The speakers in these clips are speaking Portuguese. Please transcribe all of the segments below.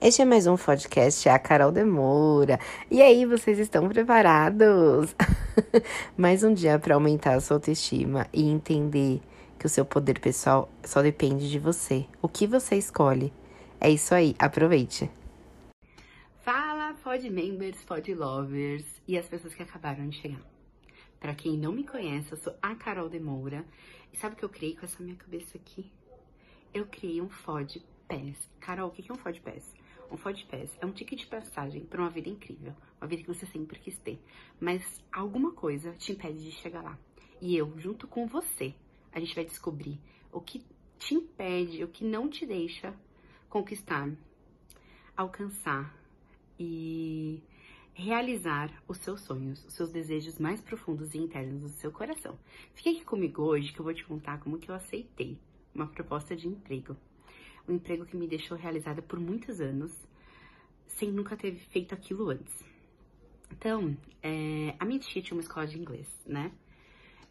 Este é mais um podcast, é a Carol Demora. E aí, vocês estão preparados? mais um dia para aumentar a sua autoestima e entender que o seu poder pessoal só depende de você. O que você escolhe? É isso aí, aproveite. Fala, pod members, pod lovers e as pessoas que acabaram de chegar. Para quem não me conhece, eu sou a Carol Demoura. E sabe o que eu criei com essa minha cabeça aqui? Eu criei um FOD PES. Carol, o que é um FOD PES? Um FOD PES é um ticket de passagem para uma vida incrível, uma vida que você sempre quis ter, mas alguma coisa te impede de chegar lá. E eu, junto com você, a gente vai descobrir o que te impede, o que não te deixa conquistar, alcançar e realizar os seus sonhos, os seus desejos mais profundos e internos do seu coração. Fique aqui comigo hoje que eu vou te contar como que eu aceitei uma proposta de emprego um emprego que me deixou realizada por muitos anos, sem nunca ter feito aquilo antes. Então, é, a minha tia tinha uma escola de inglês, né?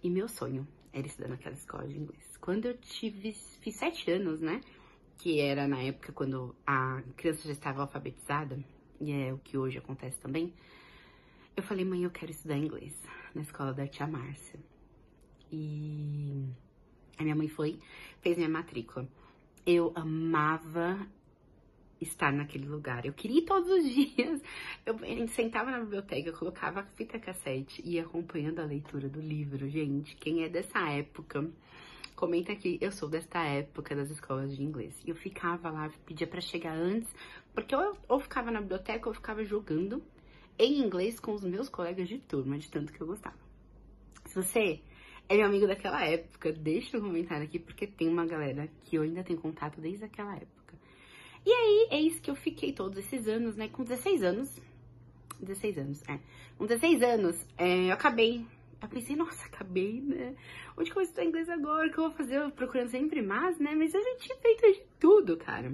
E meu sonho era estudar naquela escola de inglês. Quando eu tive, fiz sete anos, né? Que era na época quando a criança já estava alfabetizada, e é o que hoje acontece também. Eu falei, mãe, eu quero estudar inglês na escola da tia Márcia. E a minha mãe foi, fez minha matrícula eu amava estar naquele lugar. Eu queria ir todos os dias. Eu, sentava na biblioteca, colocava a fita cassete e ia acompanhando a leitura do livro. Gente, quem é dessa época, comenta aqui. Eu sou desta época das escolas de inglês. Eu ficava lá, pedia para chegar antes, porque eu ou ficava na biblioteca ou ficava jogando em inglês com os meus colegas de turma, de tanto que eu gostava. Se você é meu amigo daquela época, deixa um comentário aqui, porque tem uma galera que eu ainda tenho contato desde aquela época. E aí, é isso que eu fiquei todos esses anos, né? Com 16 anos. 16 anos, é. Com 16 anos, é, eu acabei. Eu pensei, nossa, acabei, né? Onde que eu vou estudar inglês agora? O que eu vou fazer? Eu procurando sempre mais, né? Mas eu já tinha feito de tudo, cara.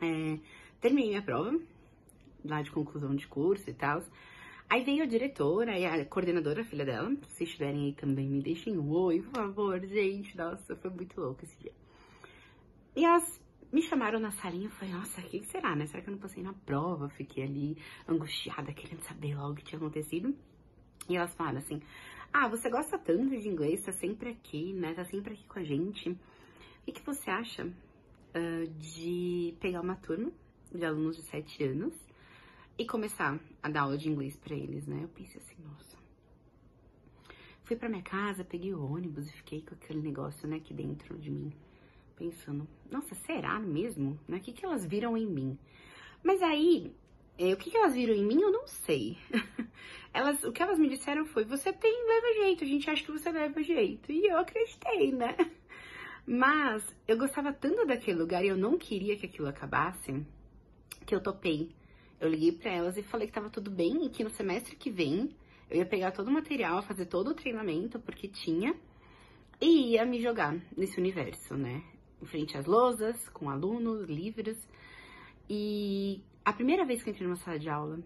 É, terminei minha prova, lá de conclusão de curso e tal. Aí veio a diretora e a coordenadora, a filha dela. Se estiverem aí também, me deixem um oi, por favor, gente. Nossa, foi muito louco esse dia. E elas me chamaram na salinha e falei, nossa, o que será, né? Será que eu não passei na prova? Fiquei ali angustiada, querendo saber logo o que tinha acontecido. E elas falaram assim, ah, você gosta tanto de inglês, tá sempre aqui, né? Tá sempre aqui com a gente. O que, que você acha uh, de pegar uma turma de alunos de 7 anos e começar a dar aula de inglês para eles, né? Eu pensei assim, nossa. Fui para minha casa, peguei o ônibus e fiquei com aquele negócio, né, aqui dentro de mim, pensando, nossa, será mesmo? Né? O que, que elas viram em mim? Mas aí, é, o que, que elas viram em mim, eu não sei. elas, o que elas me disseram foi, você tem, leva jeito, a gente acha que você leva jeito. E eu acreditei, né? Mas eu gostava tanto daquele lugar e eu não queria que aquilo acabasse, que eu topei eu liguei para elas e falei que tava tudo bem e que no semestre que vem eu ia pegar todo o material, fazer todo o treinamento, porque tinha, e ia me jogar nesse universo, né? Em frente às lousas, com alunos, livros. E a primeira vez que eu entrei numa sala de aula,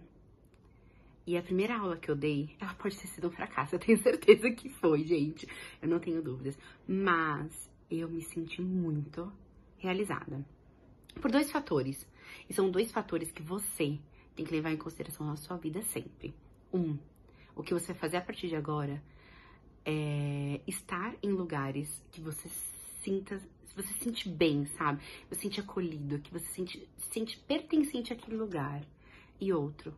e a primeira aula que eu dei, ela pode ter sido um fracasso, eu tenho certeza que foi, gente. Eu não tenho dúvidas. Mas eu me senti muito realizada. Por dois fatores. E são dois fatores que você tem que levar em consideração na sua vida sempre. Um, o que você vai fazer a partir de agora é estar em lugares que você sinta, você se sente bem, sabe? Você se sente acolhido, que você se sente, se sente pertencente àquele lugar. E outro,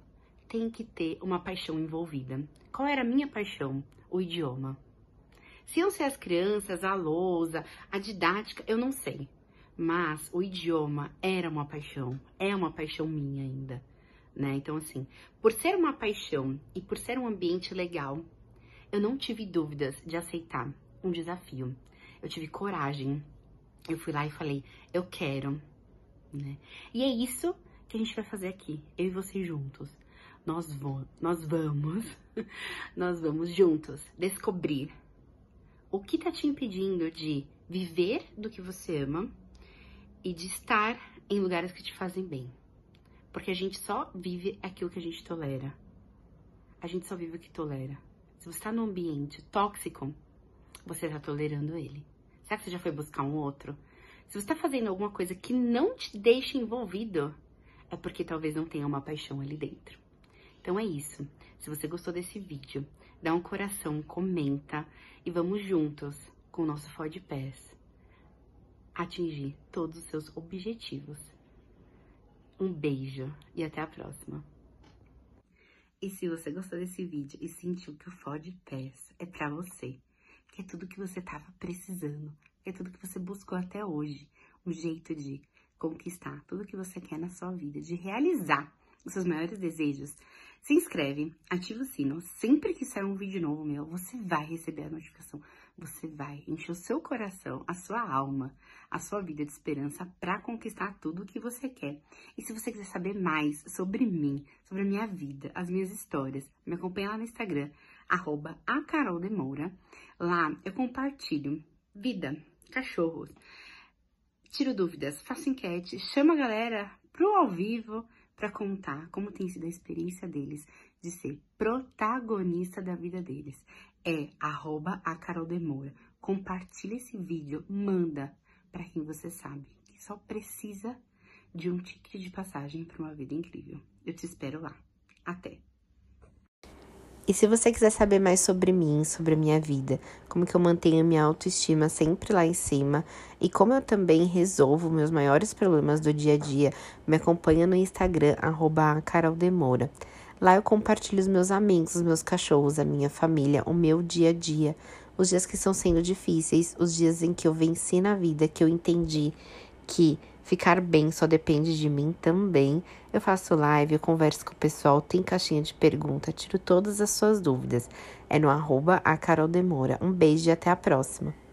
tem que ter uma paixão envolvida. Qual era a minha paixão? O idioma. Se iam ser as crianças, a lousa, a didática, eu não sei. Mas o idioma era uma paixão, é uma paixão minha ainda, né? Então, assim, por ser uma paixão e por ser um ambiente legal, eu não tive dúvidas de aceitar um desafio. Eu tive coragem. Eu fui lá e falei, eu quero, né? E é isso que a gente vai fazer aqui, eu e você juntos. Nós, nós vamos, nós vamos juntos descobrir o que tá te impedindo de viver do que você ama e de estar em lugares que te fazem bem. Porque a gente só vive aquilo que a gente tolera. A gente só vive o que tolera. Se você está num ambiente tóxico, você está tolerando ele. Será que você já foi buscar um outro? Se você está fazendo alguma coisa que não te deixa envolvido, é porque talvez não tenha uma paixão ali dentro. Então é isso. Se você gostou desse vídeo, dá um coração, comenta e vamos juntos com o nosso Ford Pass atingir todos os seus objetivos. Um beijo e até a próxima. E se você gostou desse vídeo e sentiu que o Ford Pass é pra você, que é tudo que você tava precisando, que é tudo que você buscou até hoje, um jeito de conquistar tudo que você quer na sua vida, de realizar os seus maiores desejos, se inscreve, ativa o sino. Sempre que sair um vídeo novo meu, você vai receber a notificação. Você vai encher o seu coração, a sua alma, a sua vida de esperança para conquistar tudo o que você quer. E se você quiser saber mais sobre mim, sobre a minha vida, as minhas histórias, me acompanha lá no Instagram, arroba a Carol. Lá eu compartilho vida, cachorros, tiro dúvidas, faço enquete, chamo a galera pro ao vivo para contar como tem sido a experiência deles de ser protagonista da vida deles. É arroba a Carol Demora. Compartilha esse vídeo, manda para quem você sabe que só precisa de um ticket de passagem para uma vida incrível. Eu te espero lá. Até! E se você quiser saber mais sobre mim, sobre a minha vida, como que eu mantenho minha autoestima sempre lá em cima e como eu também resolvo meus maiores problemas do dia a dia, me acompanha no Instagram, caroldemora. Lá eu compartilho os meus amigos, os meus cachorros, a minha família, o meu dia a dia, os dias que estão sendo difíceis, os dias em que eu venci na vida, que eu entendi que ficar bem só depende de mim também. Eu faço live, eu converso com o pessoal, tem caixinha de pergunta, tiro todas as suas dúvidas. É no arroba a Carol Demora. Um beijo e até a próxima.